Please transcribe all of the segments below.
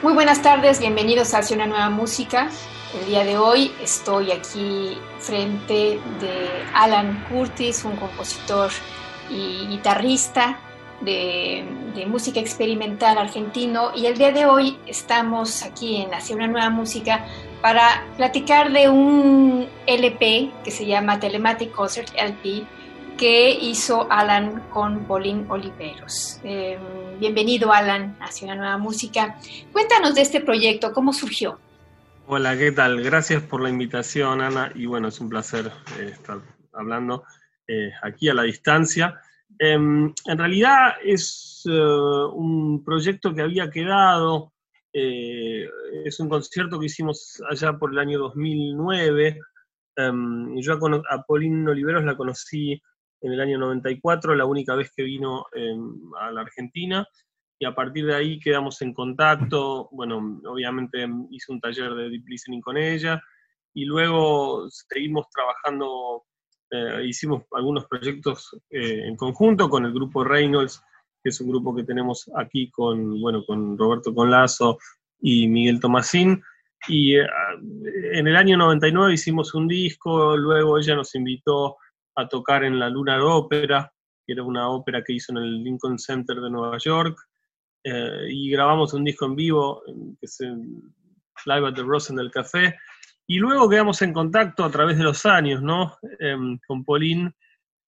Muy buenas tardes, bienvenidos a Hacia una nueva música. El día de hoy estoy aquí frente de Alan Curtis, un compositor y guitarrista de, música experimental argentino. Y el día de hoy estamos aquí en Hacia una nueva música para platicar de un LP que se llama Telematic Concert LP que hizo Alan con Pauline Oliveros. Em, bienvenido, Alan, hacia una nueva música. Cuéntanos de este proyecto, ¿cómo surgió? Hola, ¿qué tal? Gracias por la invitación, Ana, y bueno, es un placer eh, estar hablando eh, aquí a la distancia. Em, en realidad es eh, un proyecto que había quedado, es un concierto que hicimos allá por el año 2009. Em, yo a, a Pauline Oliveros la conocí en el año 94, la única vez que vino em, a la Argentina, y a partir de ahí quedamos en contacto, bueno, obviamente hice un taller de deep listening con ella, y luego seguimos trabajando, eh, hicimos algunos proyectos eh, en conjunto con el grupo Reynolds, que es un grupo que tenemos aquí con, bueno, con Roberto Conlazo y Miguel Tomasín, y eh, en el año 99 hicimos un disco, luego ella nos invitó a tocar en la Luna de Ópera, que era una ópera que hizo en el Lincoln Center de Nueva York, eh, y grabamos un disco en vivo, que es Live at the Rosen del Café, y luego quedamos en contacto a través de los años, ¿no? Em, con Pauline,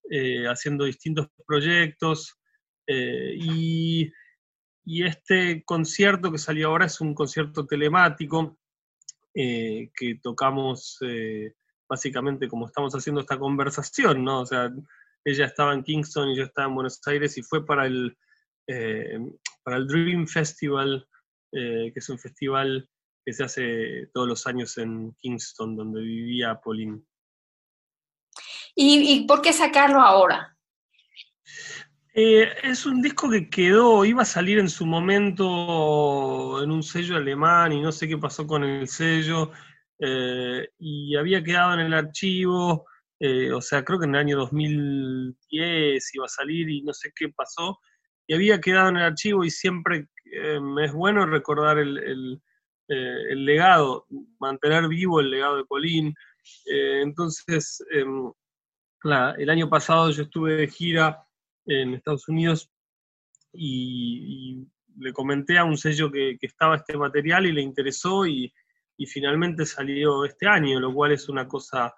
eh, haciendo distintos proyectos, eh, y, y, este concierto que salió ahora es un concierto telemático que tocamos básicamente como estamos haciendo esta conversación, ¿no? O sea, ella estaba en Kingston y yo estaba en Buenos Aires y fue para el, eh, para el Dream Festival, eh, que es un festival que se hace todos los años en Kingston, donde vivía Pauline. ¿Y, por qué sacarlo ahora? Eh, es un disco que quedó, iba a salir en su momento en un sello alemán y no sé qué pasó con el sello eh, y había quedado en el archivo, eh, o sea, creo que en el año 2010 iba a salir y no sé qué pasó, y había quedado en el archivo y siempre eh, es bueno recordar el, el, legado, mantener vivo el legado de Colín. entonces, em, el año pasado yo estuve de gira en Estados Unidos y, le comenté a un sello que, que, estaba este material y le interesó y, y finalmente salió este año, lo cual es una cosa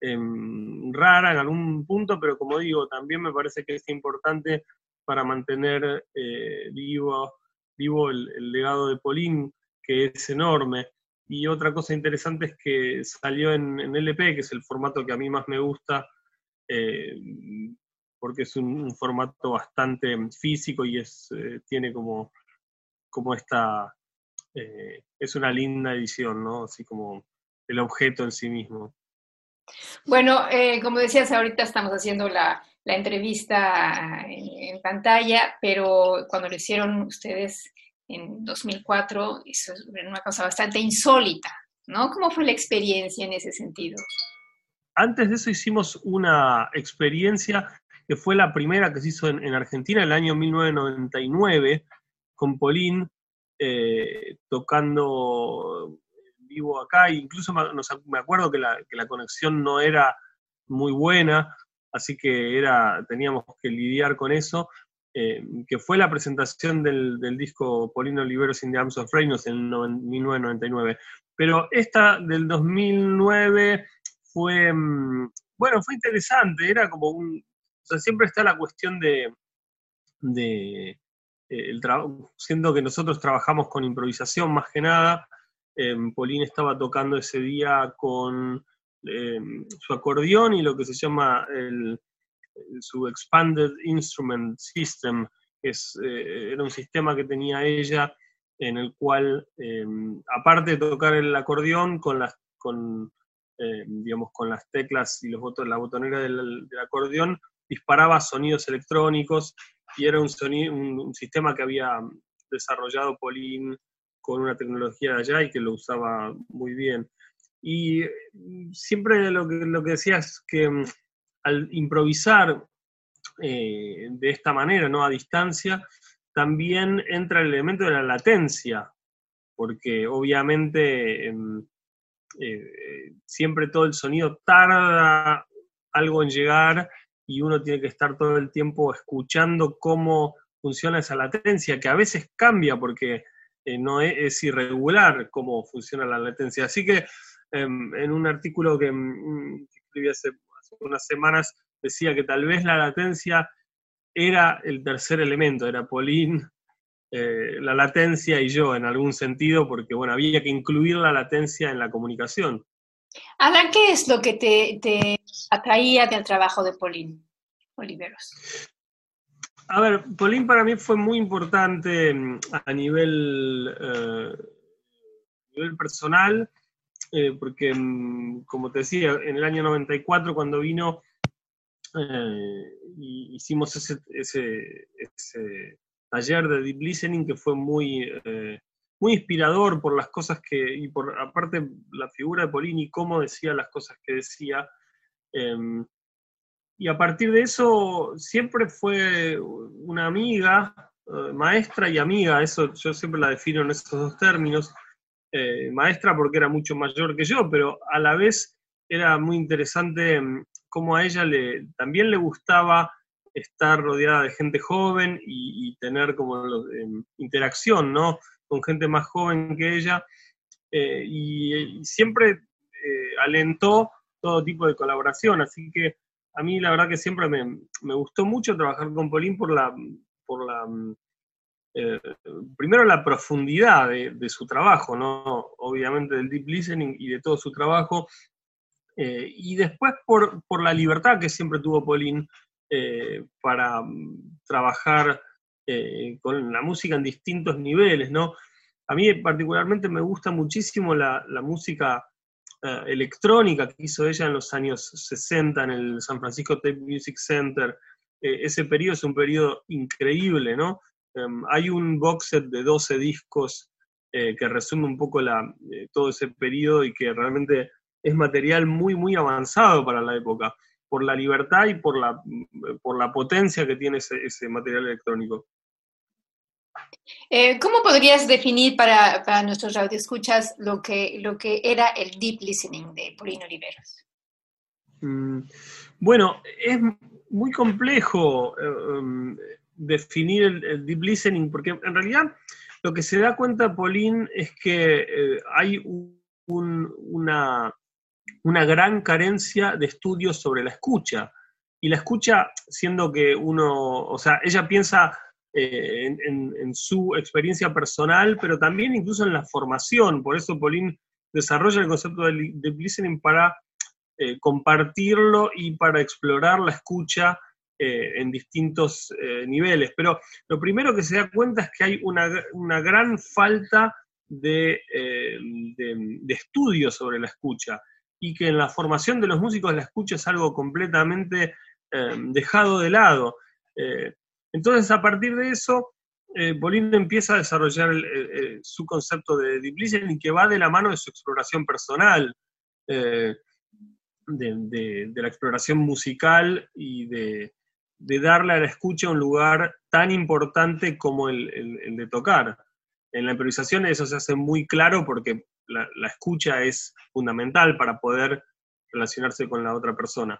em, rara en algún punto, pero como digo, también me parece que es importante para mantener eh, vivo, vivo el, legado de Polín, que es enorme. Y otra cosa interesante es que salió en, LP, que es el formato que a mí más me gusta, eh, porque es un, formato bastante físico y es, eh, tiene como, como esta eh, es una linda edición, ¿no? Así como el objeto en sí mismo. Bueno, eh, como decías, ahorita estamos haciendo la, entrevista en, pantalla, pero cuando lo hicieron ustedes en 2004, eso es una cosa bastante insólita, ¿no? ¿Cómo fue la experiencia en ese sentido? Antes de eso hicimos una experiencia que fue la primera que se hizo en, en Argentina en el año 1999 con Pauline, eh, tocando vivo acá, incluso me acuerdo que la, conexión no era muy buena, así que era, teníamos que lidiar con eso. que fue la presentación del, disco Polino Oliveros in the Arms of Reinos en 1999. Pero esta del 2009 fue, mm, bueno, fue interesante, era como un, o sea, siempre está la cuestión de, de eh, el siendo que nosotros trabajamos con improvisación más que nada, eh, Pauline estaba tocando ese día con em, su acordeón y lo que se llama el, su Expanded Instrument System, que es, eh, era un sistema que tenía ella en el cual, em, aparte de tocar el acordeón con las, con, digamos, con las teclas y los botones, la botonera del, acordeón, disparaba sonidos electrónicos y era un, sonido, un, sistema que había desarrollado Pauline con una tecnología de allá y que lo usaba muy bien. Y mm, siempre lo que, lo que decía es que mm, al improvisar eh, de esta manera, ¿no? A distancia, también entra el elemento de la latencia, porque obviamente em, eh, siempre todo el sonido tarda algo en llegar y uno tiene que estar todo el tiempo escuchando cómo funciona esa latencia, que a veces cambia porque eh, no es, irregular cómo funciona la latencia. Así que em, en un artículo que, mm, escribí hace unas semanas decía que tal vez la latencia era el tercer elemento, era Pauline, eh, la latencia y yo en algún sentido, porque bueno, había que incluir la latencia en la comunicación. Alan, ¿qué es lo que te, atraía del trabajo de Pauline Oliveros? A ver, Pauline para mí fue muy importante mm, a nivel, eh, nivel personal, eh, porque, mm, como te decía, en el año 94, cuando vino, eh, hicimos ese, ese, taller de deep listening que fue muy, eh, muy inspirador por las cosas que, y por aparte la figura de Polini, cómo decía las cosas que decía. Em, y a partir de eso siempre fue una amiga, maestra y amiga, eso yo siempre la defino en esos dos términos. Eh, maestra porque era mucho mayor que yo, pero a la vez era muy interesante mm, cómo a ella le, también le gustaba estar rodeada de gente joven y, tener como em, interacción, ¿no? Con gente más joven que ella. Eh, y, siempre eh, alentó todo tipo de colaboración, así que a mí la verdad que siempre me, me gustó mucho trabajar con Pauline por la, por la eh, primero la profundidad de, su trabajo, ¿no? obviamente del deep listening y de todo su trabajo, y después por, la libertad que siempre tuvo Pauline eh, para mm, trabajar con la música en distintos niveles, ¿no? A mí particularmente me gusta muchísimo la, música electrónica que hizo ella en los años 60 en el San Francisco Tape Music Center. ese periodo es un periodo increíble, ¿no? Em, hay un box set de 12 discos eh, que resume un poco eh, todo ese periodo y que realmente es material muy, muy avanzado para la época, por la libertad y por la, por la potencia que tiene ese, material electrónico. Eh, ¿Cómo podrías definir para, para nuestros radioescuchas lo que, lo que era el deep listening de Paulino Oliveros? Mm, bueno, es muy complejo. Em, definir el, deep listening, porque en realidad lo que se da cuenta Pauline es que eh, hay una, una gran carencia de estudios sobre la escucha. Y la escucha, siendo que uno, o sea, ella piensa eh, en, su experiencia personal, pero también incluso en la formación. Por eso Pauline desarrolla el concepto de listening para eh, compartirlo y para explorar la escucha eh, en distintos niveles. Pero lo primero que se da cuenta es que hay una, gran falta de, de, estudio sobre la escucha y que en la formación de los músicos la escucha es algo completamente dejado de lado. Entonces, a partir de eso, Bolín empieza a desarrollar su concepto de deep listening que va de la mano de su exploración personal. De, de, la exploración musical y de darle a la escucha un lugar tan importante como el, de tocar. En la improvisación eso se hace muy claro porque la, escucha es fundamental para poder relacionarse con la otra persona.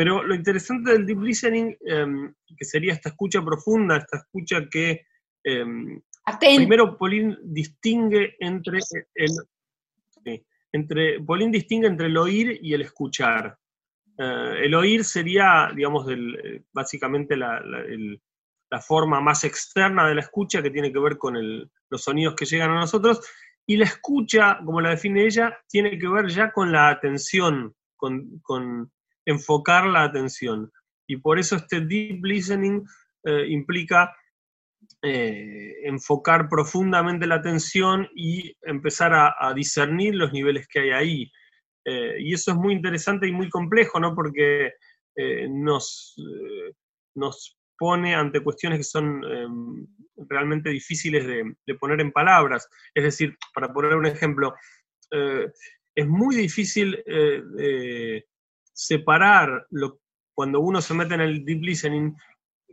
Pero lo interesante del deep listening, em, que sería esta escucha profunda, esta escucha que em, primero Pauline distingue entre el, entre Pauline distingue entre el oír y el escuchar. Eh, el oír sería, digamos, básicamente la, forma más externa de la escucha que tiene que ver con los sonidos que llegan a nosotros, y la escucha, como la define ella, tiene que ver ya con la atención, con, enfocar la atención. Y por eso este deep listening eh, implica eh, enfocar profundamente la atención y empezar a, discernir los niveles que hay ahí. Eh, y eso es muy interesante y muy complejo, ¿no? Porque nos, nos pone ante cuestiones que son em, realmente difíciles de, poner en palabras. Es decir, para poner un ejemplo, es muy difícil separar lo, cuando uno se mete en el deep listening,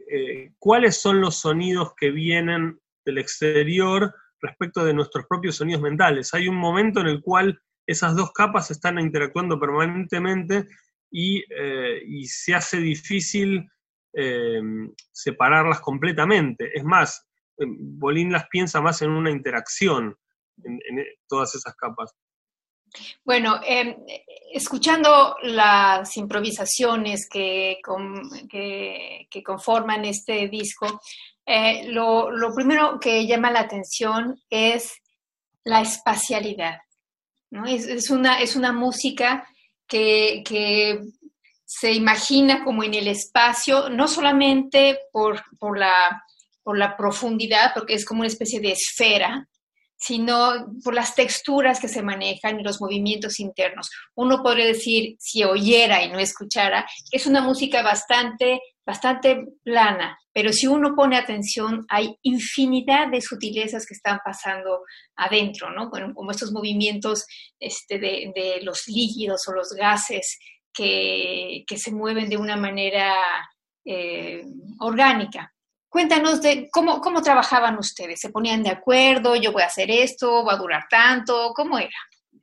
eh, cuáles son los sonidos que vienen del exterior respecto de nuestros propios sonidos mentales. Hay un momento en el cual esas dos capas están interactuando permanentemente y, eh, se hace difícil eh, separarlas completamente. Es más, Bolín las piensa más en una interacción en todas esas capas. Bueno, em, escuchando las improvisaciones que, que, conforman este disco, eh, lo, primero que llama la atención es la espacialidad. Es, una, es una música que, que, se imagina como en el espacio, no solamente por, por, la, por la profundidad, porque es como una especie de esfera, sino por las texturas que se manejan y los movimientos internos. Uno podría decir, si oyera y no escuchara, que es una música bastante, bastante plana, pero si uno pone atención, hay infinidad de sutilezas que están pasando adentro, ¿no? como estos movimientos este, de, los líquidos o los gases que, se mueven de una manera eh, orgánica. Cuéntanos de cómo, cómo trabajaban ustedes. ¿Se ponían de acuerdo? ¿Yo voy a hacer esto? ¿Va a durar tanto? ¿Cómo era?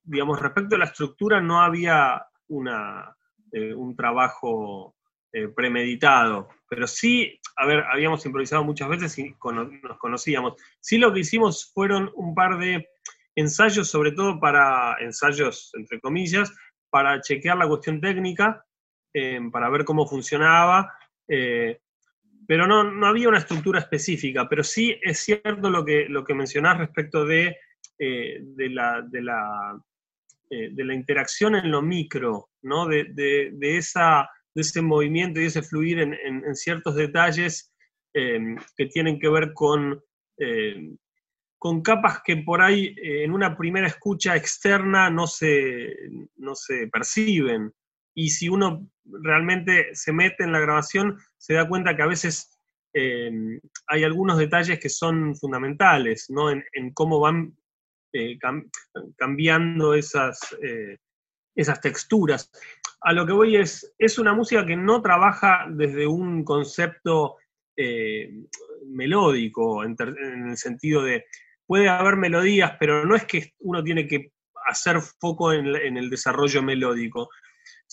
Digamos, respecto a la estructura, no había una, eh, un trabajo eh, premeditado, pero sí, a ver, habíamos improvisado muchas veces y nos conocíamos. Sí lo que hicimos fueron un par de ensayos, sobre todo para ensayos, entre comillas, para chequear la cuestión técnica, eh, para ver cómo funcionaba pero no, no, había una estructura específica, pero sí es cierto lo que, lo que mencionás respecto de, eh, de, la, de, la, eh, de, la, interacción en lo micro, ¿no? de, de, esa, de ese movimiento y ese fluir en, en, ciertos detalles em, que tienen que ver con, em, con capas que por ahí en una primera escucha externa no se, no se perciben y si uno realmente se mete en la grabación, se da cuenta que a veces em, hay algunos detalles que son fundamentales, ¿no? En, cómo van eh, cambiando esas, eh, esas texturas. A lo que voy es, es una música que no trabaja desde un concepto eh, melódico, en, el sentido de, puede haber melodías, pero no es que uno tiene que hacer foco en el desarrollo melódico,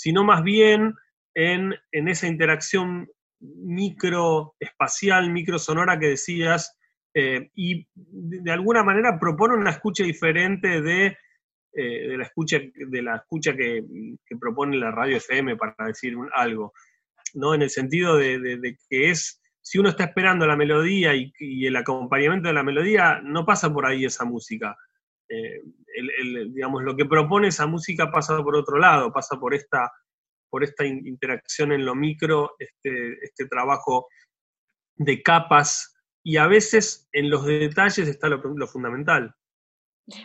sino más bien en, esa interacción microespacial, microsonora que decías, eh, y de, alguna manera propone una escucha diferente de, eh, la escucha, de la escucha que, propone la radio FM, para decir algo, ¿no? En el sentido de, que es, si uno está esperando la melodía y, el acompañamiento de la melodía, no pasa por ahí esa música. Eh, digamos, lo que propone esa música pasa por otro lado, pasa por esta, por esta interacción en lo micro, este, este trabajo de capas, y a veces en los detalles está lo, fundamental.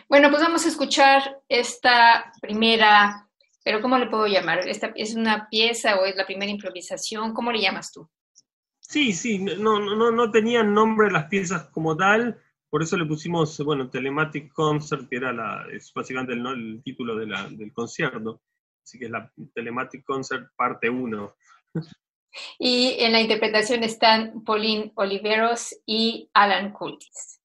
Bueno, pues vamos a escuchar esta primera, pero ¿cómo le puedo llamar? ¿Esta ¿Es una pieza o es la primera improvisación? ¿Cómo le llamas tú? Sí, sí, no, no, no tenían nombre las piezas como tal, por eso le pusimos, bueno, Telematic Concert, que era la, es básicamente el, título del concierto. Así que es la Telematic Concert parte 1. Y en la interpretación están Pauline Oliveros y Alan Curtis.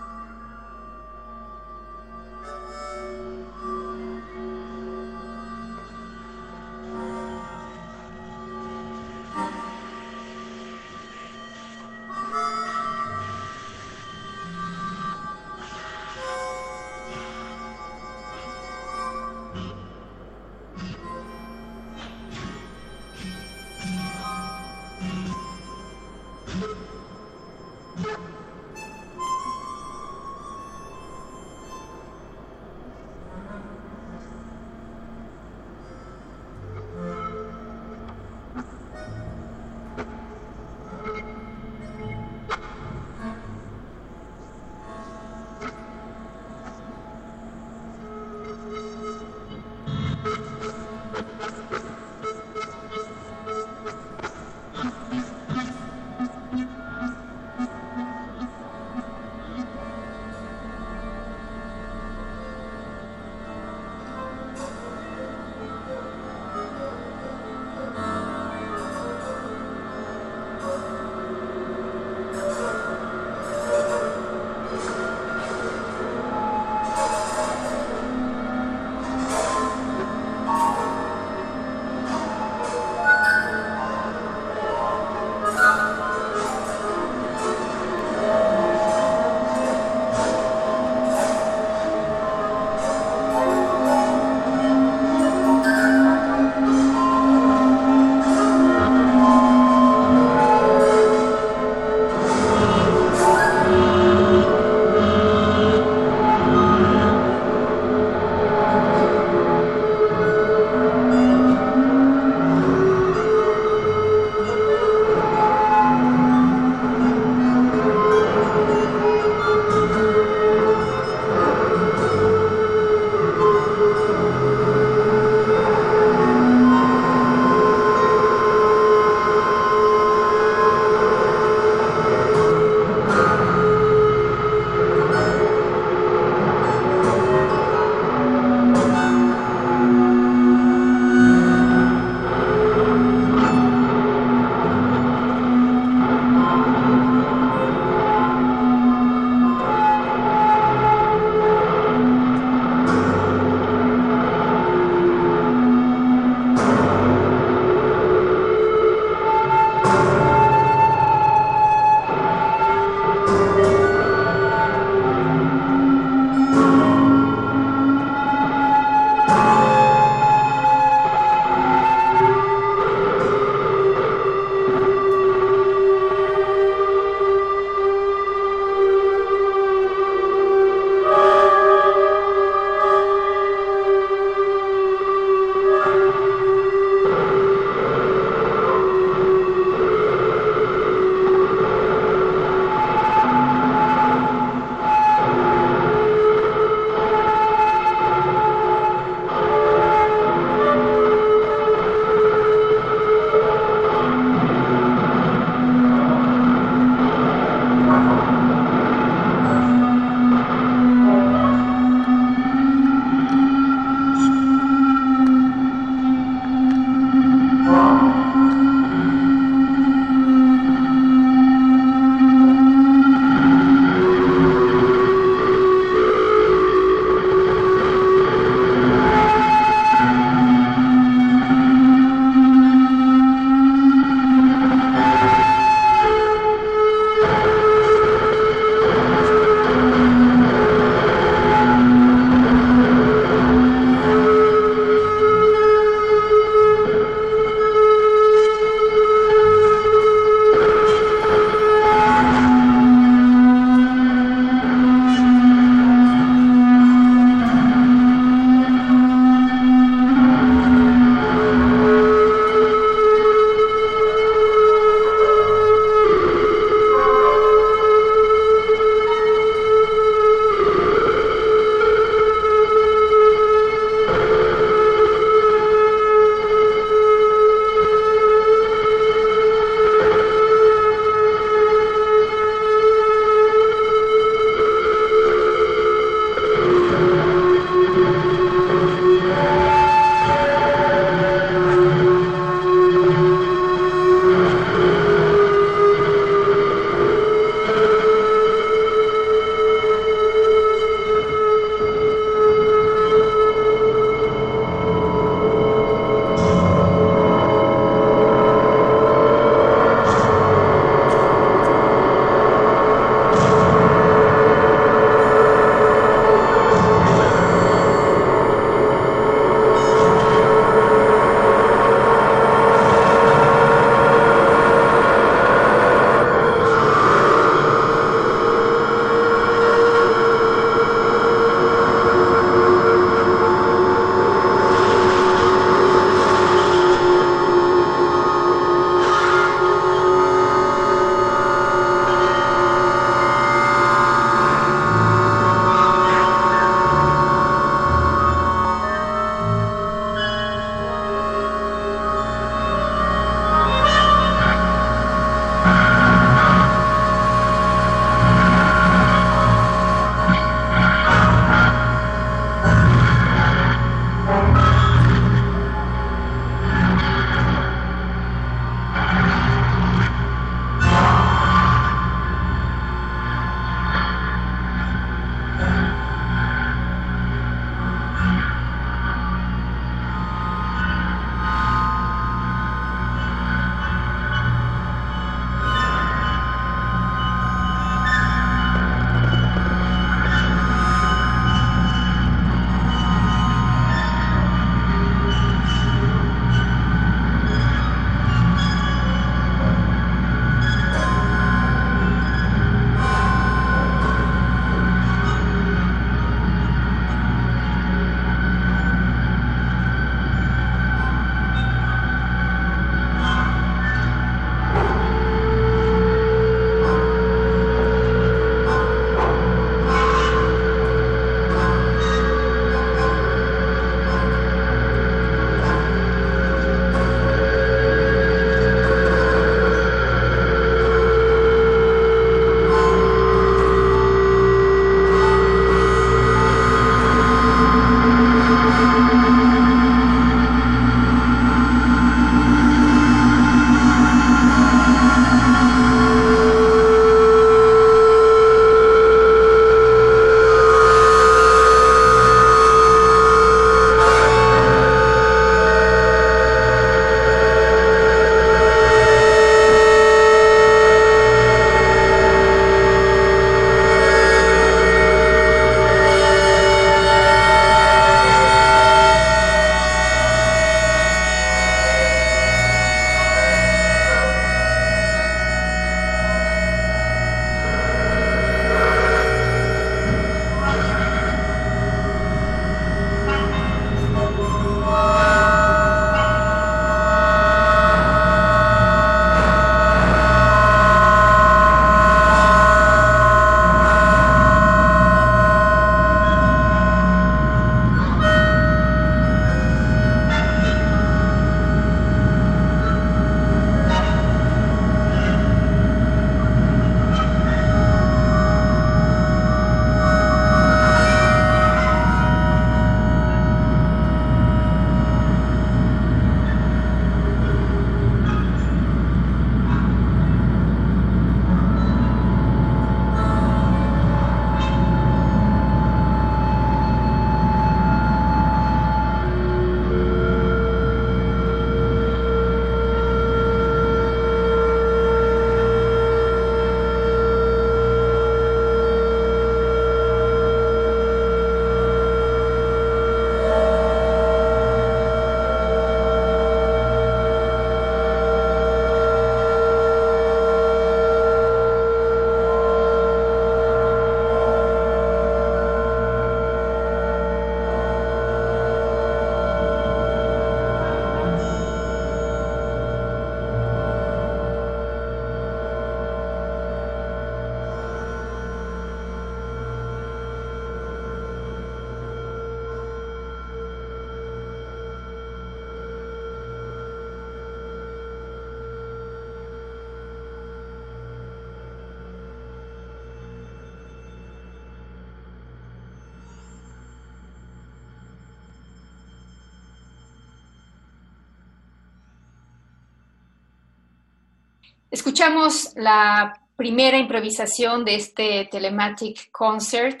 Escuchamos la primera improvisación de este Telematic Concert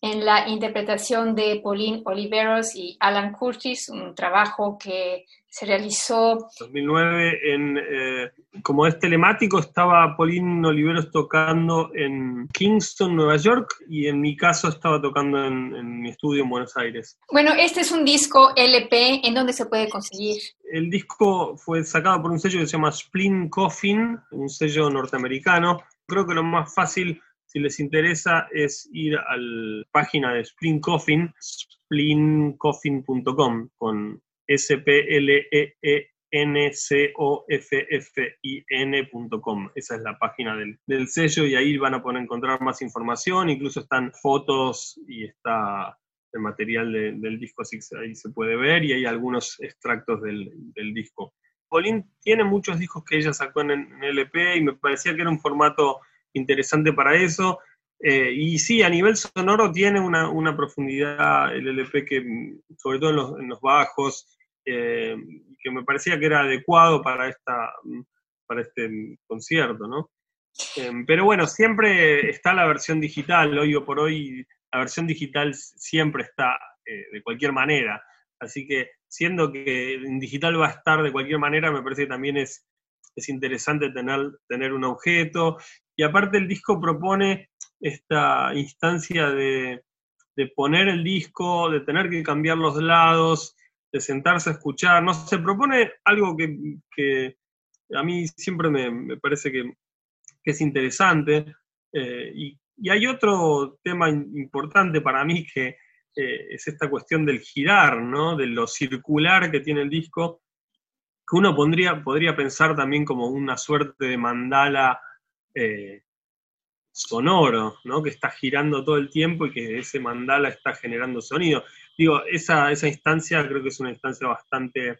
en la interpretación de Pauline Oliveros y Alan Curtis, un trabajo que se realizó. En 2009, en, eh, como es telemático, estaba Pauline Oliveros tocando en Kingston, Nueva York, y en mi caso estaba tocando en, mi estudio en Buenos Aires. Bueno, este es un disco LP, ¿en dónde se puede conseguir? El disco fue sacado por un sello que se llama Splin Coffin, un sello norteamericano. Creo que lo más fácil si les interesa es ir a la página de Splin Coffin, splincoffin.com, con S-P-L-E-E-N-C-O-F-F-I-N.com. Esa es la página del, sello y ahí van a poder encontrar más información, incluso están fotos y está el material del disco, así que ahí se puede ver y hay algunos extractos del, disco. Pauline tiene muchos discos que ella sacó en LP y me parecía que era un formato interesante para eso. Eh, y sí, a nivel sonoro tiene una, profundidad el LP que, sobre todo en los, bajos, eh, que me parecía que era adecuado para, esta, para este concierto, ¿no? Eh, pero bueno, siempre está la versión digital, hoy o por hoy la versión digital siempre está de cualquier manera, así que siendo que en digital va a estar de cualquier manera, me parece que también es, es interesante tener, tener un objeto y aparte el disco propone esta instancia de, poner el disco, de tener que cambiar los lados, de sentarse a escuchar, no se propone algo que, a mí siempre me, parece que, es interesante. Eh, y, hay otro tema importante para mí que eh, es esta cuestión del girar, ¿no? de lo circular que tiene el disco, que uno podría pensar también como una suerte de mandala eh, sonoro, ¿no? que está girando todo el tiempo y que ese mandala está generando sonido. Digo, esa, esa instancia creo que es una instancia bastante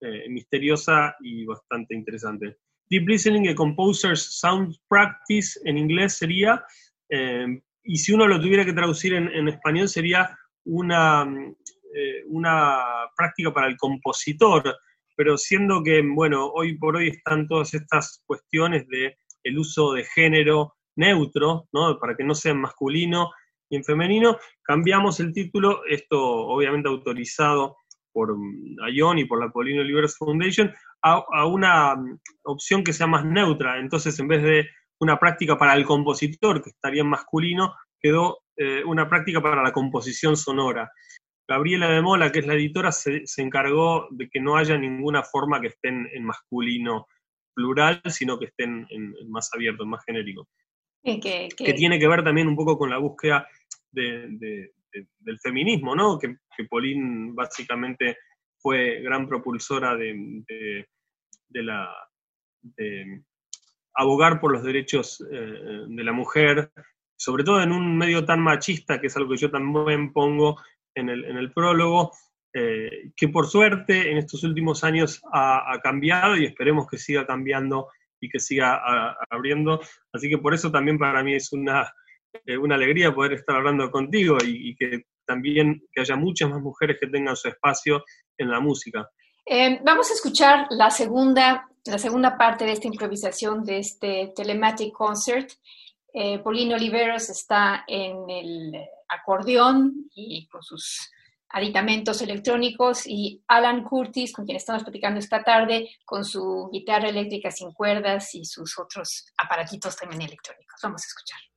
eh, misteriosa y bastante interesante. Deep Listening a Composer's Sound Practice en inglés sería, eh, y si uno lo tuviera que traducir en, español, sería una, una práctica para el compositor, pero siendo que, bueno, hoy por hoy están todas estas cuestiones de el uso de género neutro, ¿no? para que no sea en masculino y en femenino, cambiamos el título, esto obviamente autorizado por mm, ION y por la Polino Libres Foundation, a, una mm, opción que sea más neutra. Entonces, en vez de una práctica para el compositor, que estaría en masculino, quedó eh, una práctica para la composición sonora. Gabriela de Mola, que es la editora, se, encargó de que no haya ninguna forma que estén en masculino plural, sino que estén en, más abierto, en más genérico. Que, tiene que ver también un poco con la búsqueda del feminismo, ¿no? Que, que Pauline básicamente fue gran propulsora de, la abogar por los derechos eh, de la mujer, sobre todo en un medio tan machista, que es algo que yo también pongo en el, en el prólogo, eh, que por suerte en estos últimos años ha, cambiado y esperemos que siga cambiando y que siga abriendo. Así que por eso también para mí es una, eh, una alegría poder estar hablando contigo y, que también que haya muchas más mujeres que tengan su espacio en la música. Eh, vamos a escuchar la segunda, la segunda parte de esta improvisación de este Telematic Concert. Paulino Oliveros está en el acordeón y con sus aditamentos electrónicos y Alan Curtis, con quien estamos platicando esta tarde, con su guitarra eléctrica sin cuerdas y sus otros aparatitos también electrónicos. Vamos a escuchar.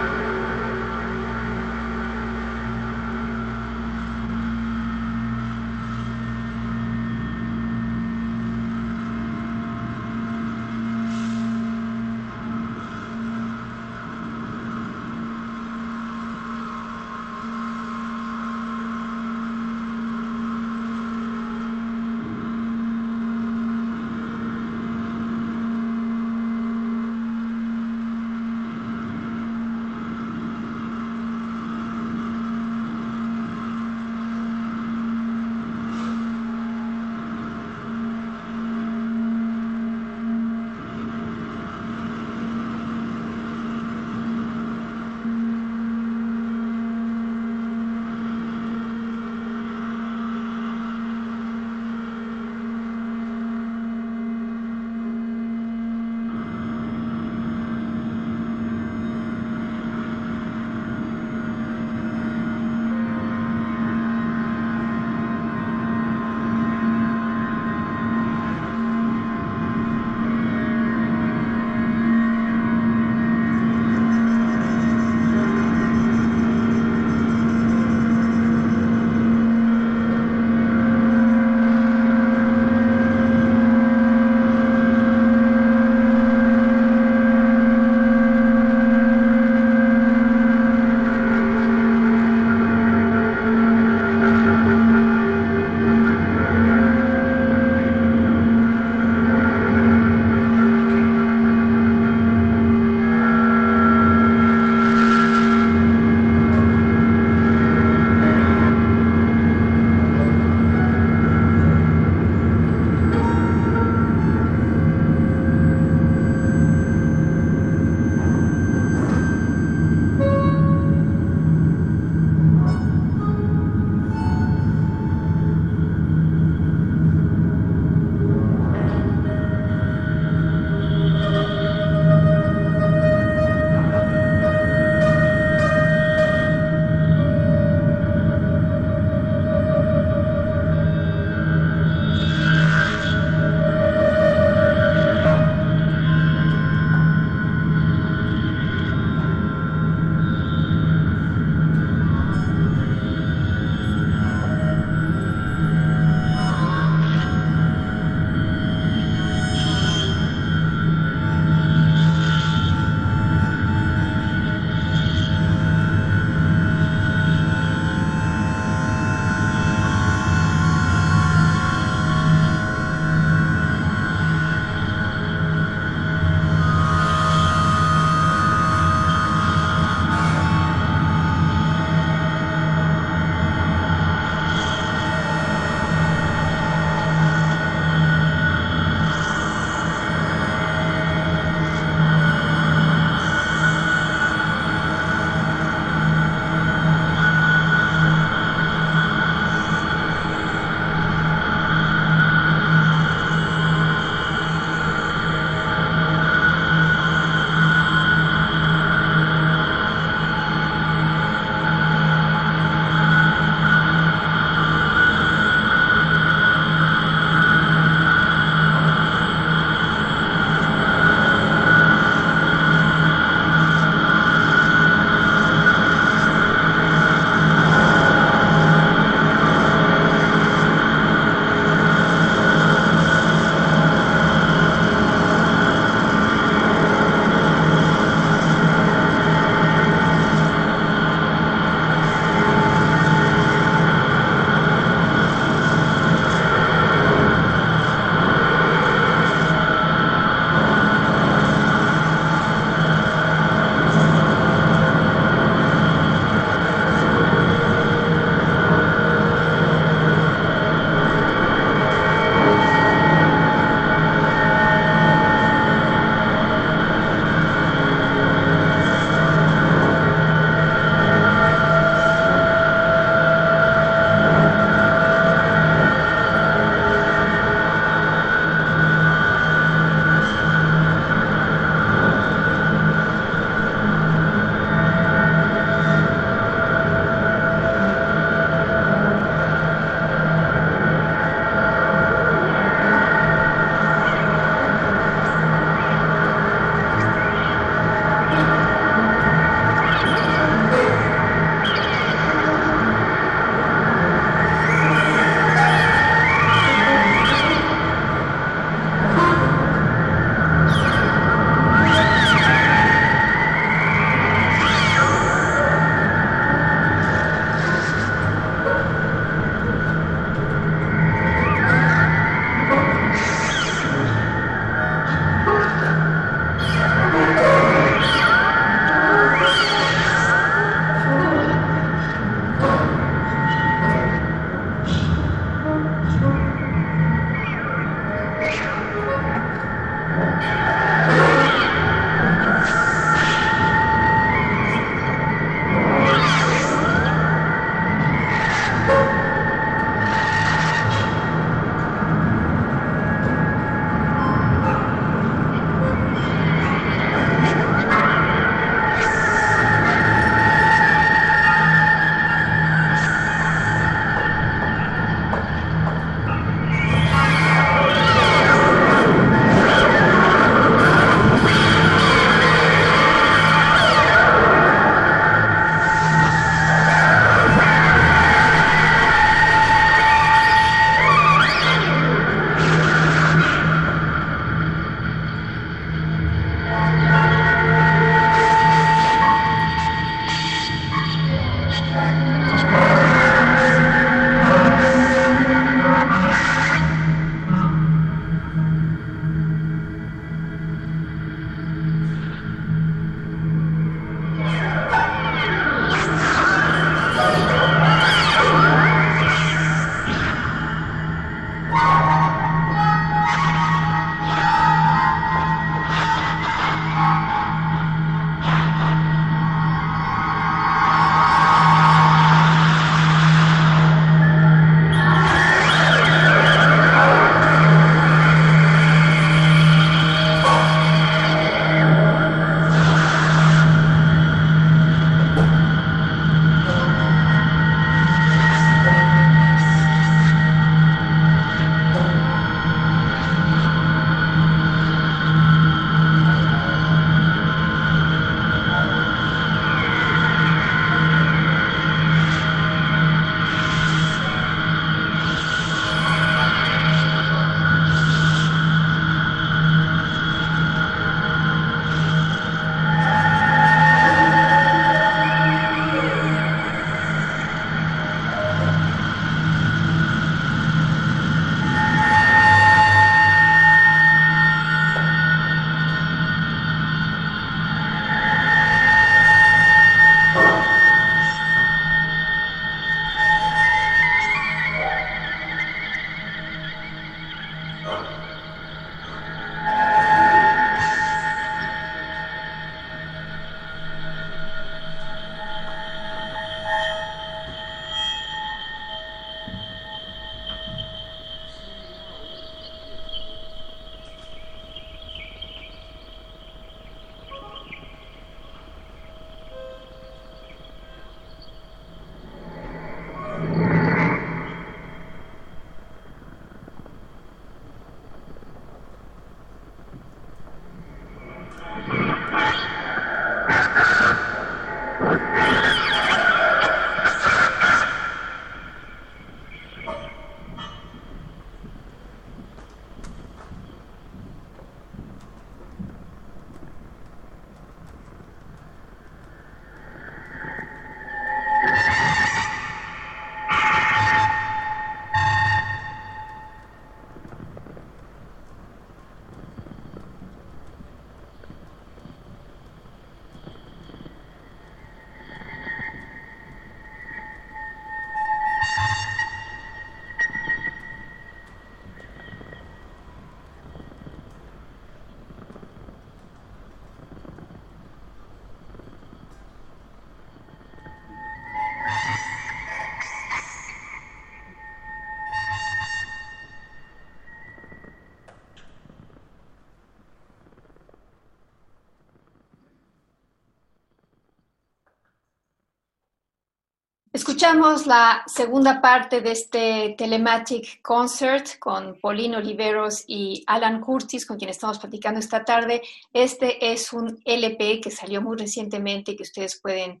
Escuchamos la segunda parte de este Telematic Concert con Pauline Oliveros y Alan Curtis, con quien estamos platicando esta tarde. Este es un LP que salió muy recientemente y que ustedes pueden eh,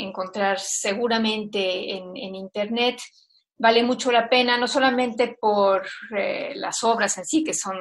encontrar seguramente en, Internet. Vale mucho la pena, no solamente por eh, las obras en sí, que son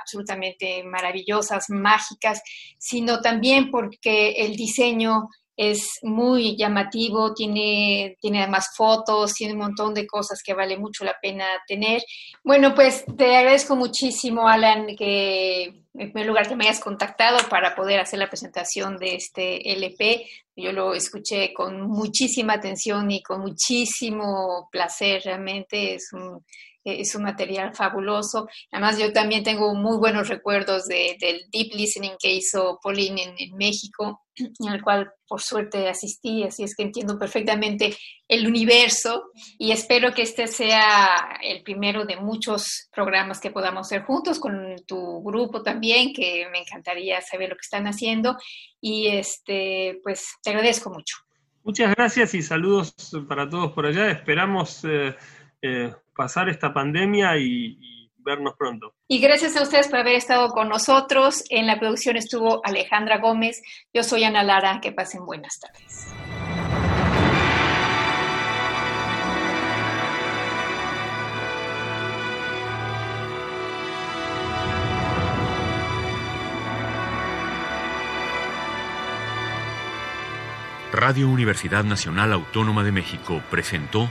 absolutamente maravillosas, mágicas, sino también porque el diseño es muy llamativo, tiene, tiene además fotos, tiene un montón de cosas que vale mucho la pena tener. Bueno, pues te agradezco muchísimo, Alan, que en primer lugar que me hayas contactado para poder hacer la presentación de este LP. Yo lo escuché con muchísima atención y con muchísimo placer, realmente es un, es un material fabuloso. Además, yo también tengo muy buenos recuerdos del deep listening que hizo Pauline en México el cual por suerte asistí, así es que entiendo perfectamente el universo y espero que este sea el primero de muchos programas que podamos hacer juntos con tu grupo también, que me encantaría saber lo que están haciendo y este pues te agradezco mucho. Muchas gracias y saludos para todos por allá. Esperamos eh, eh, pasar esta pandemia y vernos pronto. Y gracias a ustedes por haber estado con nosotros. En la producción estuvo Alejandra Gómez. Yo soy Ana Lara. Que pasen buenas tardes. Radio Universidad Nacional Autónoma de México presentó